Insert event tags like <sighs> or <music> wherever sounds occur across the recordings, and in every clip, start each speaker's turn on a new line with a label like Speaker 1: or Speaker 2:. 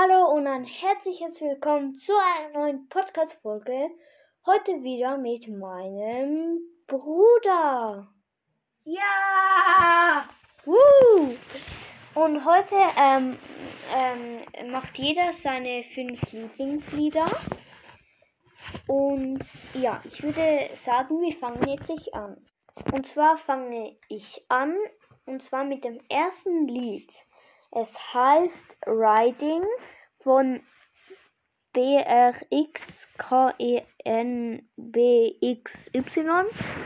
Speaker 1: Hallo und ein herzliches Willkommen zu einer neuen Podcast-Folge. Heute wieder mit meinem Bruder.
Speaker 2: Ja!
Speaker 1: Woo! Und heute ähm, ähm, macht jeder seine fünf Lieblingslieder. Und ja, ich würde sagen, wir fangen jetzt nicht an. Und zwar fange ich an, und zwar mit dem ersten Lied. Es heißt Riding von BRXKENBXY.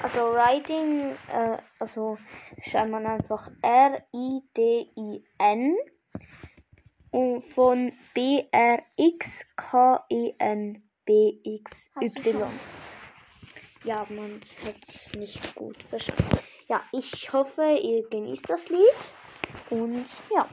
Speaker 1: Also Riding, äh, also schreibt man einfach R-I-D-I-N. Und von BRXKENBXY. Ja, man hat es nicht gut verstanden. Ja, ich hoffe, ihr genießt das Lied. Und ja.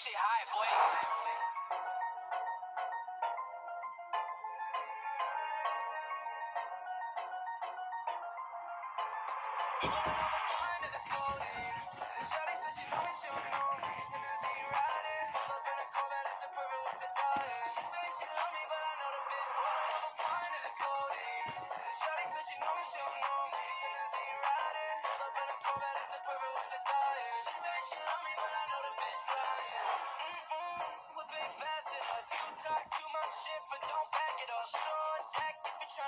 Speaker 3: Shit high, boy.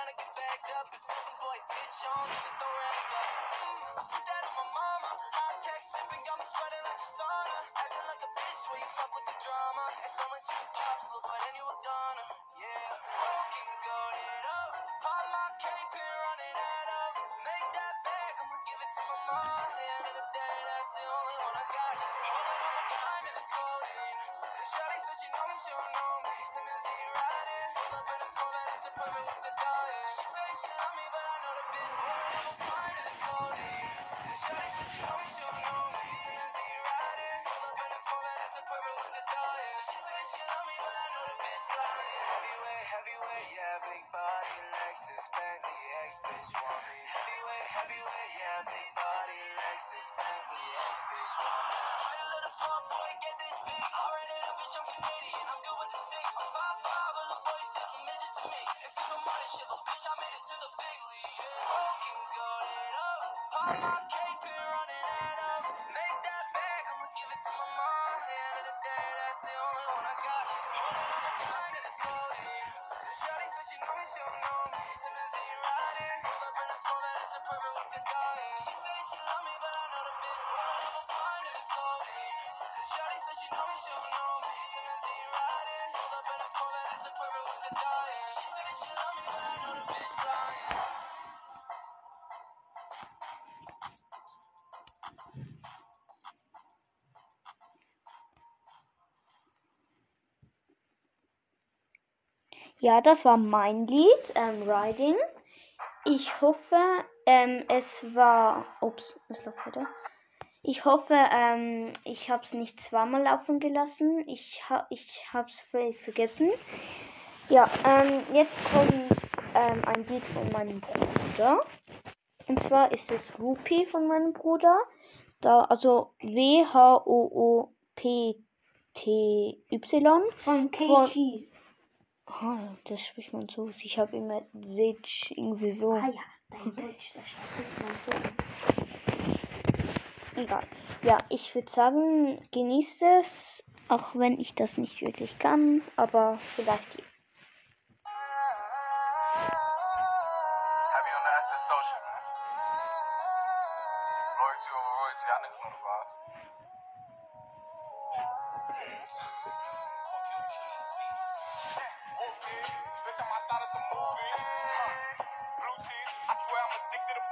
Speaker 3: trying to get back up, This moving boy, bitch on the throw God.
Speaker 1: Ja, das war mein Lied, ähm, Riding. Ich hoffe, ähm, es war. Ups, es läuft wieder. Ich hoffe, ähm, ich habe es nicht zweimal laufen gelassen. Ich, ha ich habe es völlig vergessen. Ja, ähm, jetzt kommt ähm, ein Lied von meinem Bruder. Und zwar ist es Whoopi von meinem Bruder. Da, also W-H-O-O-P-T-Y.
Speaker 2: Von
Speaker 1: Von-
Speaker 2: KG.
Speaker 1: Ah, das spricht man so. Ich habe immer Sitch irgendwie so.
Speaker 2: Ah ja, dein Deutsch, das spricht man so.
Speaker 1: Egal. Ja, ich würde sagen, genießt es, auch wenn ich das nicht wirklich kann, aber vielleicht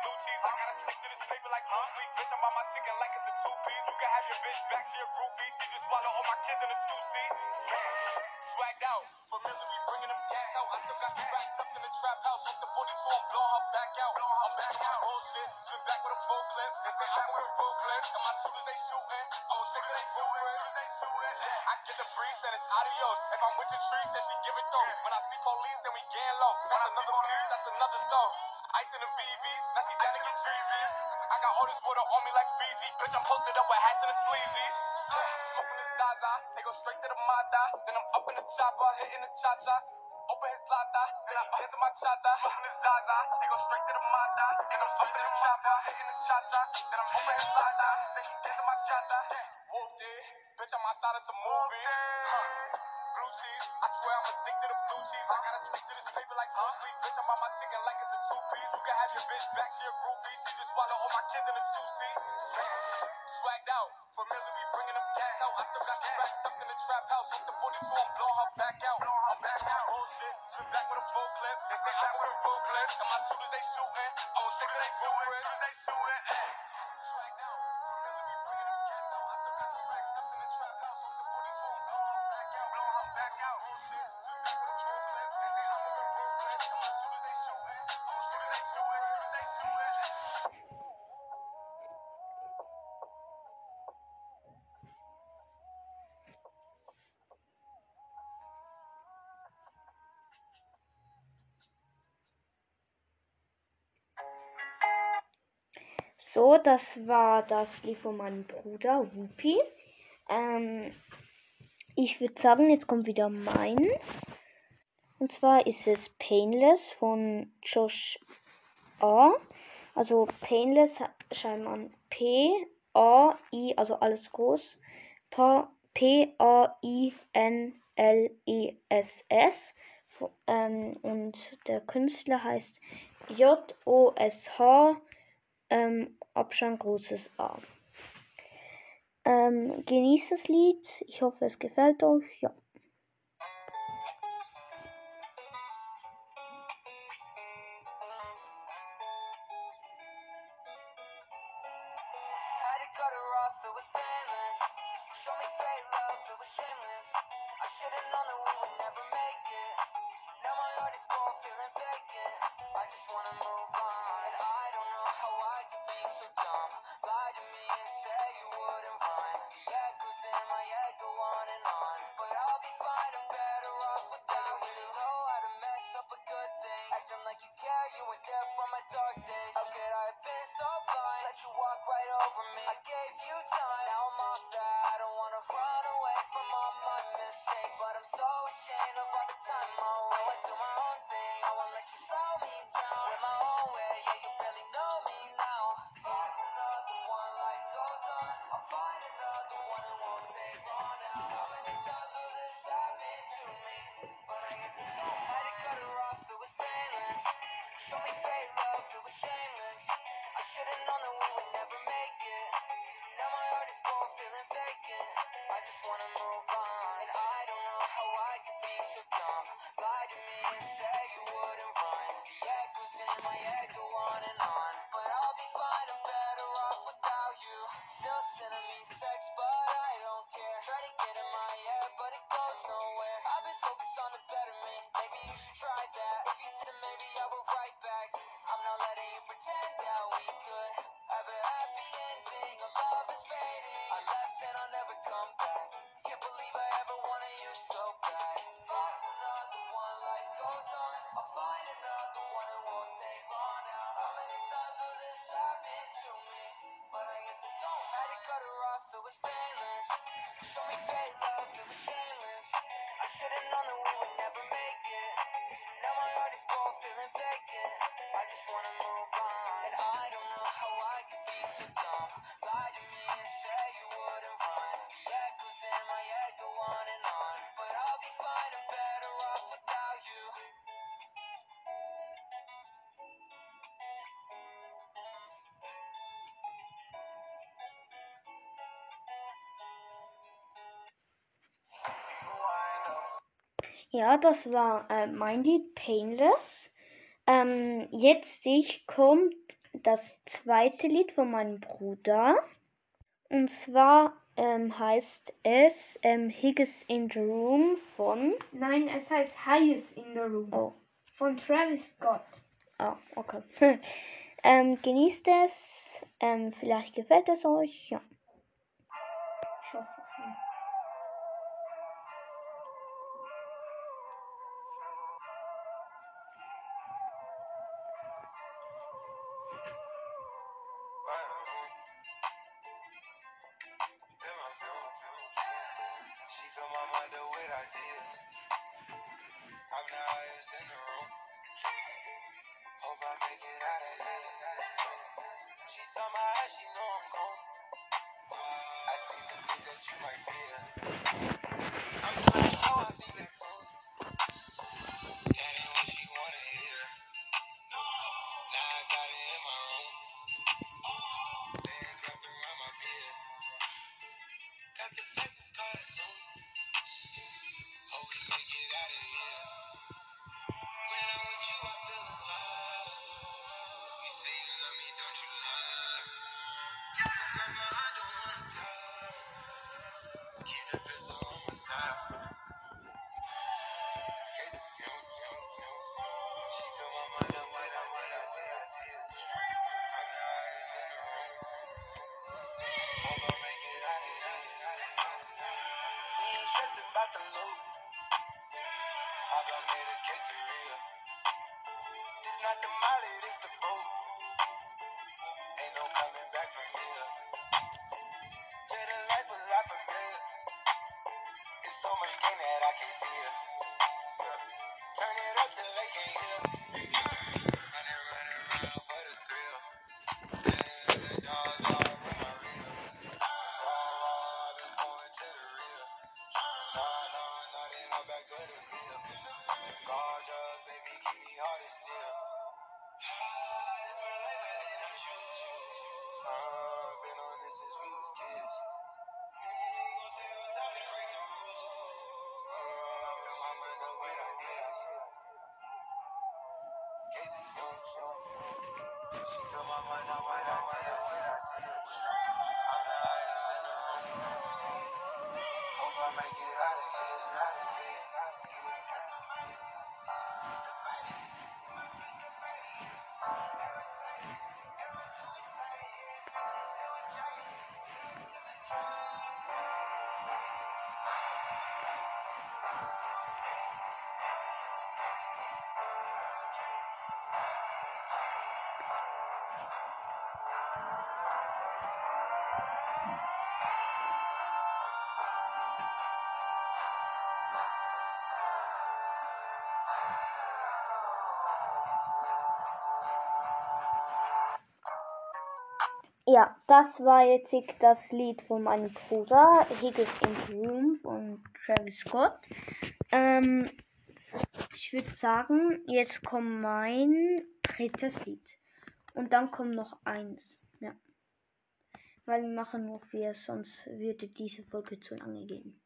Speaker 4: blue cheese. I gotta stick to this paper like blue sleep. Bitch, I'm on my chicken like it's a two piece. You can have your bitch back, she a groupie. She just swallow all my kids in a two seat. Swagged out, familiar, we bringing them gas out. I still got some racks stuck in the trap house. Off the 42, I'm blowing her back out. I'm back out. Bullshit, swim back with a full clip. They say I'm with a full clip. And my shooters, they shooting. I was sick of they blueprints. I get the breeze, then it's adios. If I'm with your trees, then she give it though. When I see police, then we gang low. That's another piece. That's another zone. Ice in the VVs, now she down to get treasy. I got all this water on me like Fiji. Bitch, I'm posted up with hats and the sleazies. <sighs> Smoking the Zaza, they go straight to the Mata. Then I'm up in the chopper, hitting the cha cha. Open his lata, then he dancing my chata. Smoking the Zaza, they go straight to the Mata. And I'm up in the chopper, hitting the cha cha. Then I'm open his lata, then he dancing my chata. Whooped it, bitch, I'm outside of some movie. Blue cheese, I swear I'm addicted to blue cheese. I gotta stick to this paper like Bruce Lee. Bitch, I'm on my chicken like You can have your bitch back, she just swallow all my kids in a two seat. Swagged out, familiar, we bringing them cats out. I still got some racks stuck in the trap house. Off the 42, I'm blowing her back out. I'm back out, bullshit. Swim back with a full clip. They say I'm with a full clip. And my shooters, they shooting.
Speaker 5: So, das war das Lied von meinem Bruder Whoopi. Ähm, ich würde sagen, jetzt kommt wieder meins. Und zwar ist es Painless von Josh A. Also Painless schreibt man P-A-I, also alles groß. Pa- P-A-I-N-L-E-S-S. Fu- Ähm, und der Künstler heißt J-O-S-H ähm, Abstand großes A. Ähm, genießt das Lied. Ich hoffe, es gefällt euch. Ja.
Speaker 6: Was painless. Show me fake love, it was shameless. I should've known that we would never
Speaker 5: Ja, das war äh, mein Lied Painless. Ähm, jetzt ich kommt das zweite Lied von meinem Bruder. Und zwar ähm, heißt es ähm, Higgins in the Room von.
Speaker 2: Nein, es heißt Highest in the Room.
Speaker 5: Oh,
Speaker 2: Von Travis Scott.
Speaker 5: ah, okay. <laughs> ähm, genießt es. Ähm, vielleicht gefällt es euch. Ja.
Speaker 7: not the mallet, it's the boat. Ain't no coming back from here. Yeah, the life a lot from here. It's so much game that I can't see it. Yeah. Turn it up till they can't hear. ولا ولا ولا ولا
Speaker 1: Ja, das war jetzt das Lied von meinem Bruder, Higgins in Room von Travis Scott. Ähm, ich würde sagen, jetzt kommt mein drittes Lied. Und dann kommt noch eins. Ja. Weil wir machen nur vier, sonst würde diese Folge zu lange gehen.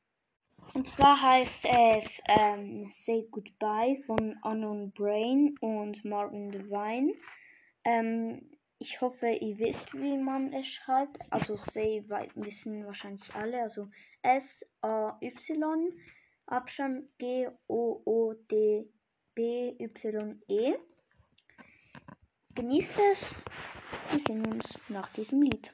Speaker 1: Und zwar heißt es ähm, Say Goodbye von Unknown Brain und Marvin Devine. Ähm, ich hoffe, ihr wisst, wie man es schreibt. Also Say wissen wahrscheinlich alle. Also S A Y Abstand G O O D B Y E. Genießt es. Wir sehen uns nach diesem Lied.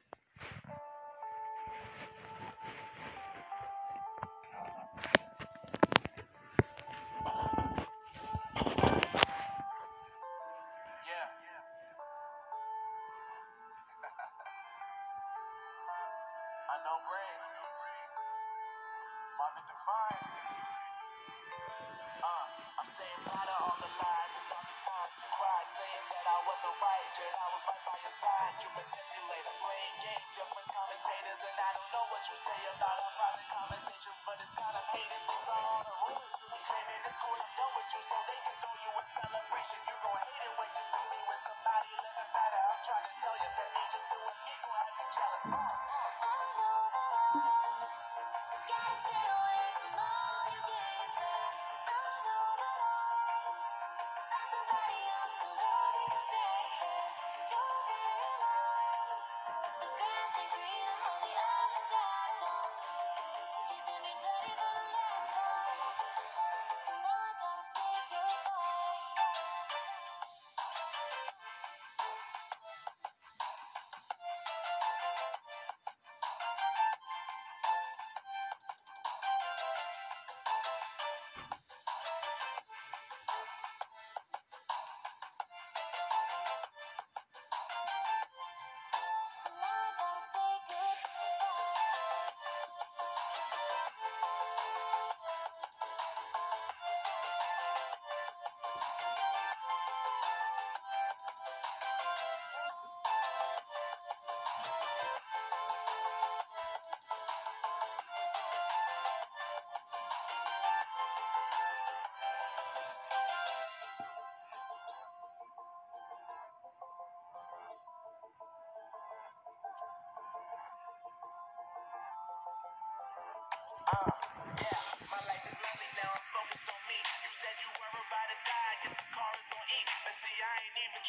Speaker 7: I was right by your side. You manipulator, playing games. Your friends commentators, and I don't know what you say.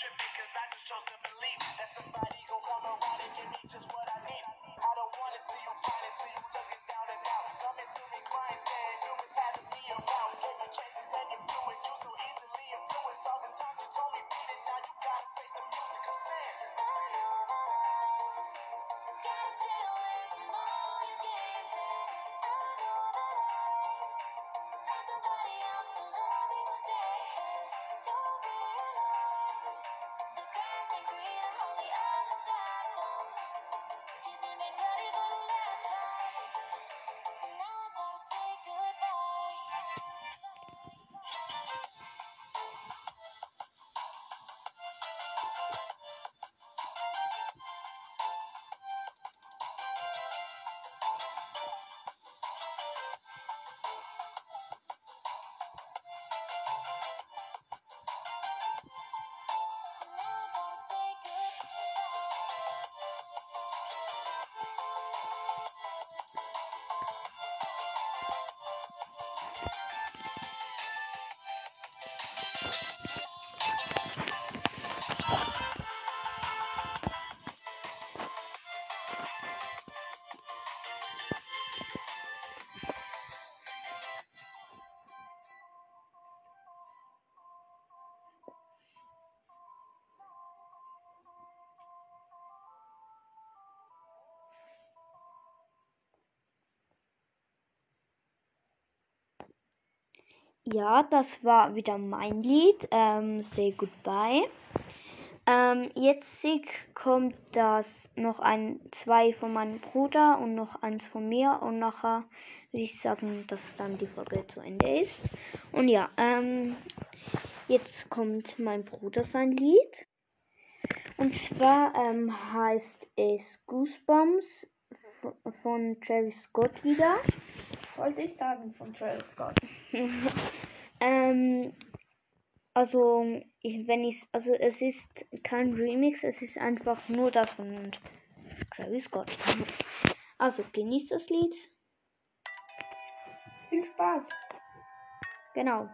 Speaker 8: because I just chose to
Speaker 7: Ja, das war wieder mein Lied. Ähm, Say Goodbye. Ähm, jetzt kommt das noch ein, zwei von meinem Bruder und noch eins von mir und nachher würde ich sagen, dass dann die Folge zu Ende ist. Und ja, ähm, jetzt kommt mein Bruder sein Lied. Und zwar ähm, heißt es Goosebumps von Travis Scott wieder.
Speaker 2: Wollte ich sagen von Travis Scott. <laughs>
Speaker 7: ähm, also, ich, wenn ich, also es ist kein Remix, es ist einfach nur das von Travis Scott. Also, genießt das Lied.
Speaker 2: Viel Spaß.
Speaker 7: Genau.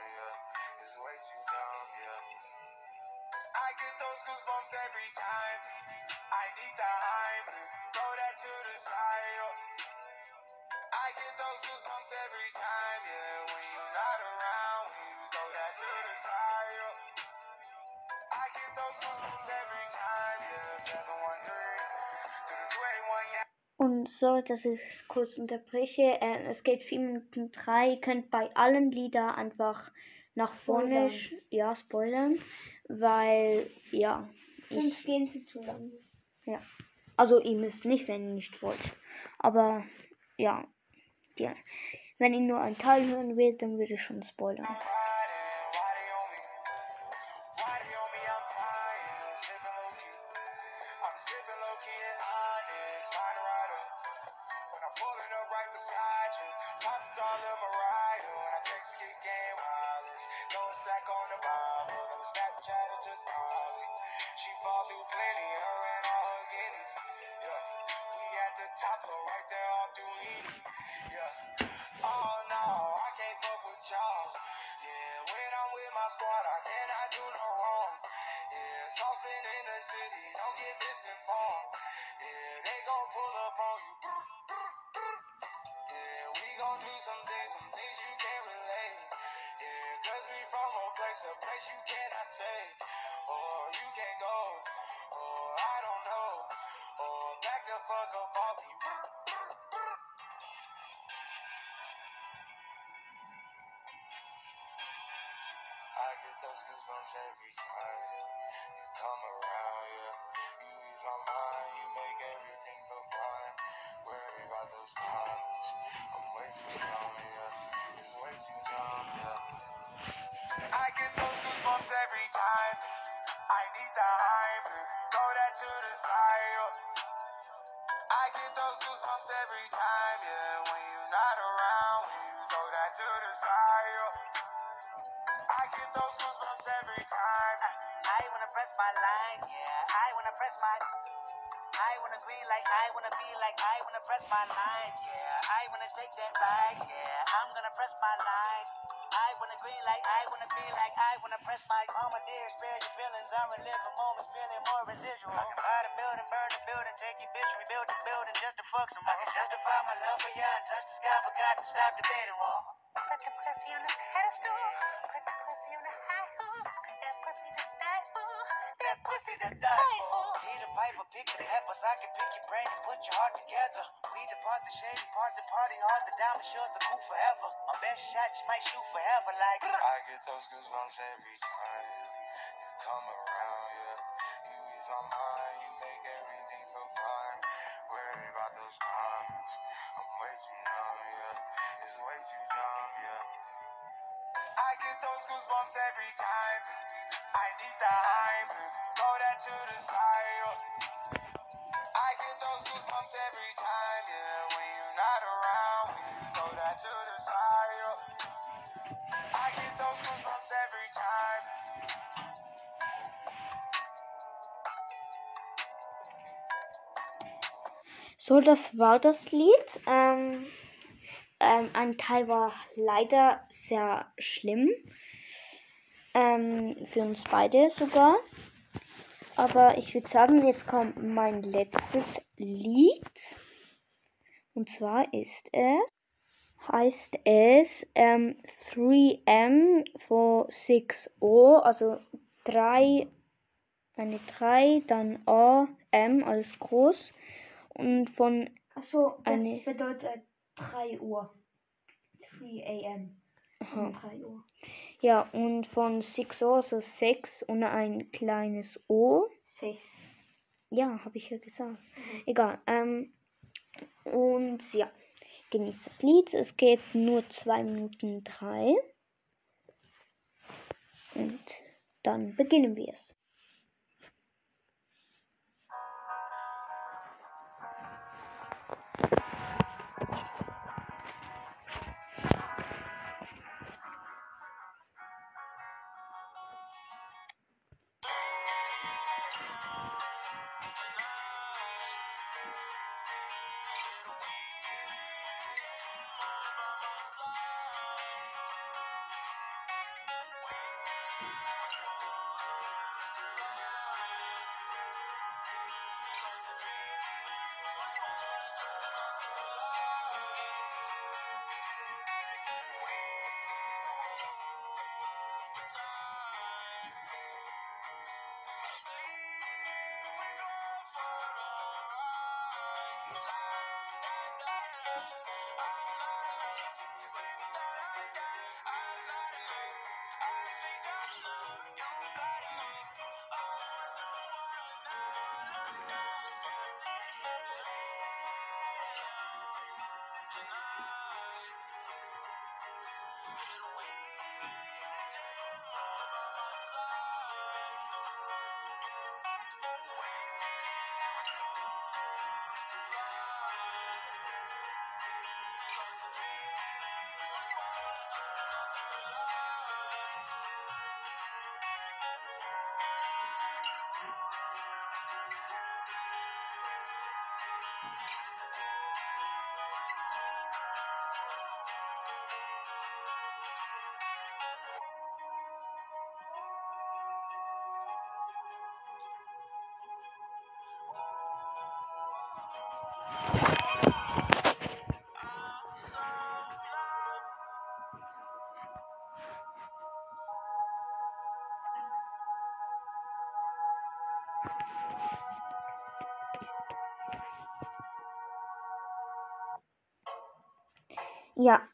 Speaker 8: Yeah. It's way too dumb, yeah. I get those goosebumps every time. I need the Heimlich, throw that to the side. I get those goosebumps every time, yeah. When you're not around, when you throw that to the side. I get those goosebumps every
Speaker 7: sorry, dass ich es kurz unterbreche. Äh, es geht 4 Minuten 3. Ihr könnt bei allen Lieder einfach nach vorne
Speaker 2: Spoilern.
Speaker 7: ja, spoilern. Weil, ja.
Speaker 2: Sonst
Speaker 7: Ich,
Speaker 2: gehen sie zu lang.
Speaker 7: also, ihr müsst nicht, wenn ihr nicht wollt. Aber, ja. ja. Wenn ihr nur einen Teil hören wollt, dann würde ich schon spoilern.
Speaker 8: Those goosebumps every time you come around, yeah. You ease
Speaker 7: my mind, you make everything feel fine. Worry about those comments. I'm way too young, yeah. It's way too dumb, yeah. I get those goosebumps every time. I need the hype. Throw that to the side. I get those goosebumps every time, yeah. When
Speaker 9: my line, yeah. I wanna press my. I wanna green like I wanna be like I wanna press my line, yeah. I wanna take that ride, yeah. I'm gonna press my line. I wanna green like I wanna be like I wanna press my mama dear, spare your feelings. I'm reliving moments, feeling more residual. I can buy the building, burn the building, take your bitch, rebuild the building just to fuck some. I can justify my love for you, and touch the sky, but got to stop the dating wall.
Speaker 10: Put the pussy on the pedestal. Put the pussy on the to oh. die for.
Speaker 9: Peter Piper, pick the peppers. I can pick your brain and put your heart together. We depart the shady parts and party hard. The diamond the cool forever. My best shot, you might shoot forever. Like,
Speaker 7: I get those goosebumps every time you come around, yeah. You ease my mind, you make everything feel fine. Worry about those comments. I'm way too numb, yeah. It's way too dumb, yeah. I get those goosebumps every time. I need the hype. That to the side. I get those goosebumps every time, yeah. When you're not around, you throw that to the side. I get those goosebumps every time.
Speaker 1: So, das war das Lied. Ähm, ähm, ein Teil war leider sehr schlimm. Ähm, für uns beide sogar. Aber ich würde sagen, jetzt kommt mein letztes Lied. Und zwar ist es, heißt es ähm, 3M for 6O, also 3, eine 3, dann A, M, alles groß. Und von
Speaker 2: Achso, das
Speaker 1: Eine-
Speaker 2: bedeutet 3 Uhr. 3 a.m.
Speaker 1: Aha.
Speaker 2: Um 3 Uhr.
Speaker 1: Ja, und von 6 O, also 6 und ein kleines O.
Speaker 2: 6.
Speaker 1: Ja, habe ich ja gesagt. Egal. Ähm, und ja, genießt das Lied. Es geht nur 2 Minuten 3. Und dann beginnen wir es. you.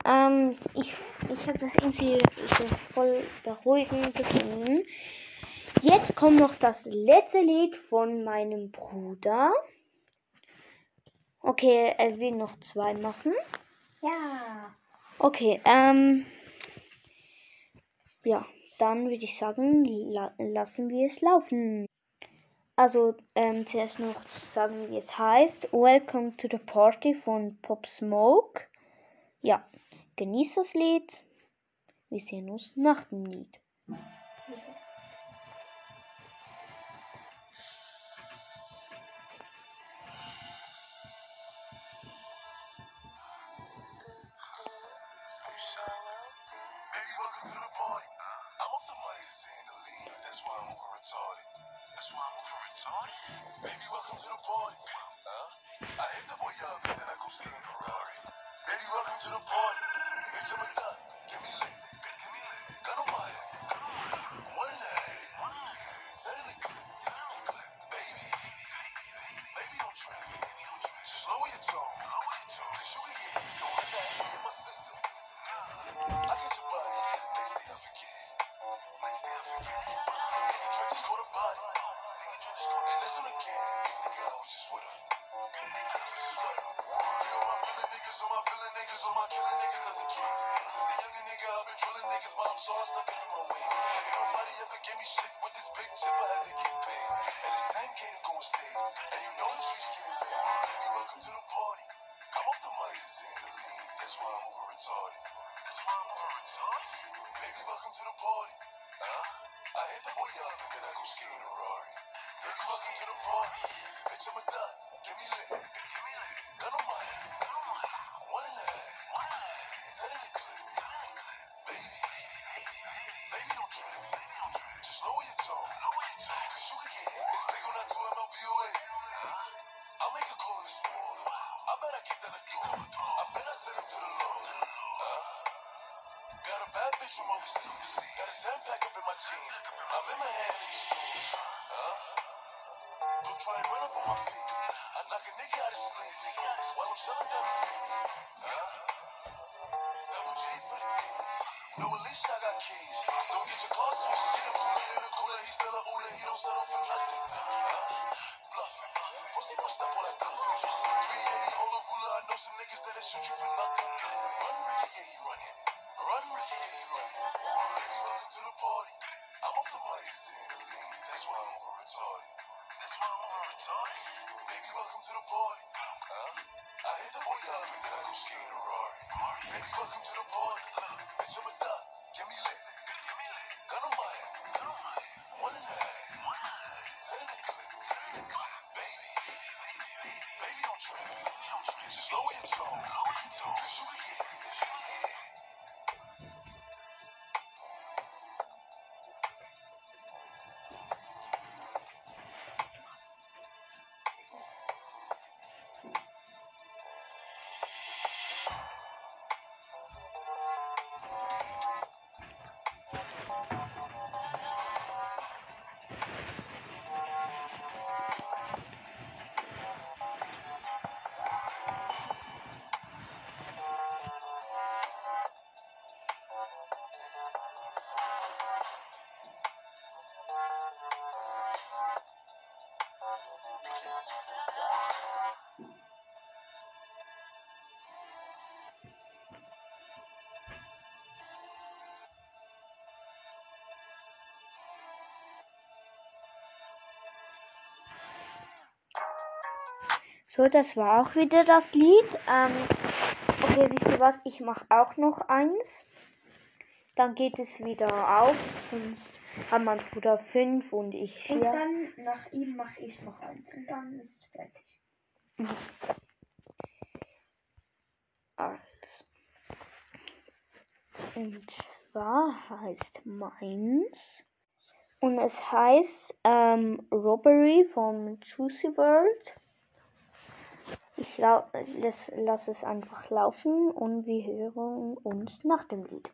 Speaker 1: Ähm, ich ich habe das irgendwie voll beruhigend gefunden. Jetzt kommt noch das letzte Lied von meinem Bruder. Okay, er will noch zwei machen.
Speaker 2: Ja.
Speaker 1: Okay, ähm. Ja, dann würde ich sagen, la lassen wir es laufen. Also, ähm, zuerst noch zu sagen, wie es heißt. Welcome to the Party von Pop Smoke. Ja. Genießt das Lied. Wir sehen uns nach dem Lied.
Speaker 11: to the party. Huh? I hit the boy up and then I go skate in a Rari. Baby, welcome to the party. Bitch, I'm a thot. Give me lit. I Baby, welcome to the party. Bitch, I'm a dot. Give me lit.
Speaker 1: So, das war auch wieder das Lied. Ähm, okay, wisst ihr was? Ich mache auch noch eins. Dann geht es wieder auf. Sonst haben mein Bruder fünf und ich vier.
Speaker 2: Und dann nach ihm mache ich noch eins. Und dann ist es fertig.
Speaker 1: Also. Und zwar heißt meins. Und es heißt ähm, Robbery vom Juicy World. Ich, lau ich lasse es einfach laufen und wir hören uns nach dem Lied.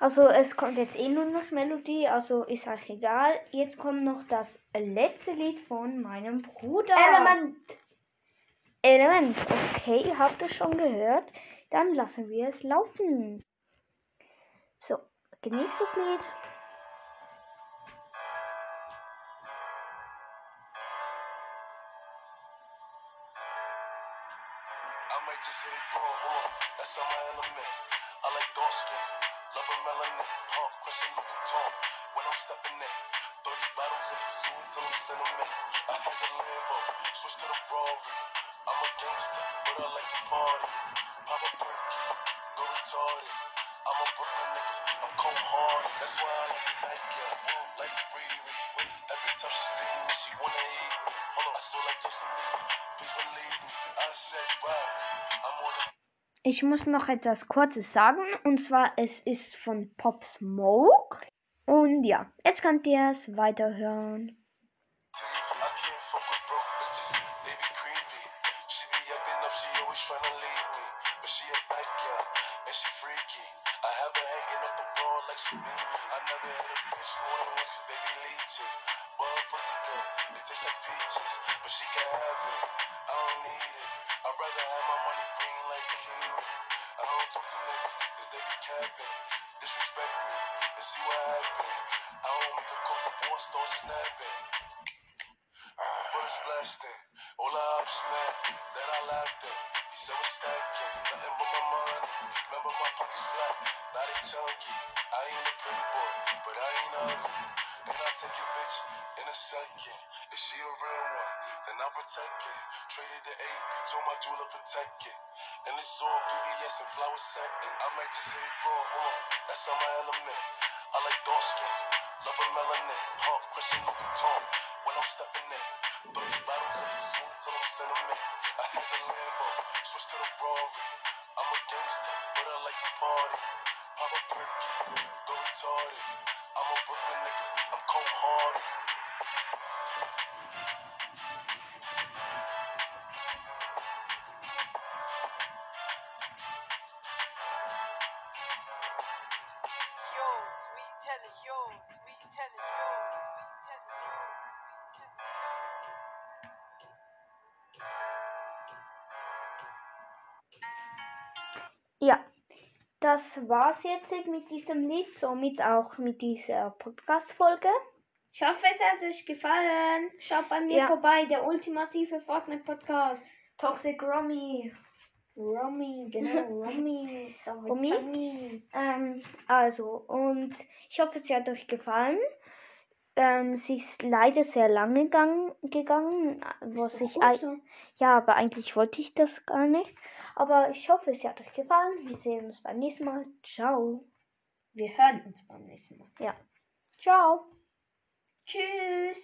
Speaker 11: Also es kommt jetzt eh nur noch Melodie, also ist euch egal. Jetzt kommt noch das letzte Lied von meinem Bruder.
Speaker 2: Element.
Speaker 11: Element. Okay, habt ihr schon gehört? Dann lassen wir es laufen. So, genießt das Lied. ich muss noch etwas Kurzes sagen. Und zwar, es ist von Pop Smoke. Und ja, jetzt könnt ihr es weiterhören.
Speaker 1: Ja, das war's jetzt mit diesem Lied, somit auch mit dieser Podcast-Folge.
Speaker 2: Ich hoffe, es hat euch gefallen. Schaut bei mir
Speaker 1: ja.
Speaker 2: vorbei, der ultimative Fortnite-Podcast.
Speaker 1: Toxic Romy.
Speaker 2: Romy, genau, <laughs> Romy. Sorry,
Speaker 1: Romy. Ähm, also, und ich hoffe, es hat euch gefallen. Ähm, sie ist leider sehr lange gang, gegangen, was ich.
Speaker 2: So.
Speaker 1: Ja, aber eigentlich wollte ich das gar nicht. Aber ich hoffe, es hat euch gefallen. Wir sehen uns beim nächsten Mal. Ciao.
Speaker 2: Wir hören uns beim nächsten Mal. Ja.
Speaker 1: Ciao.
Speaker 2: Tschüss.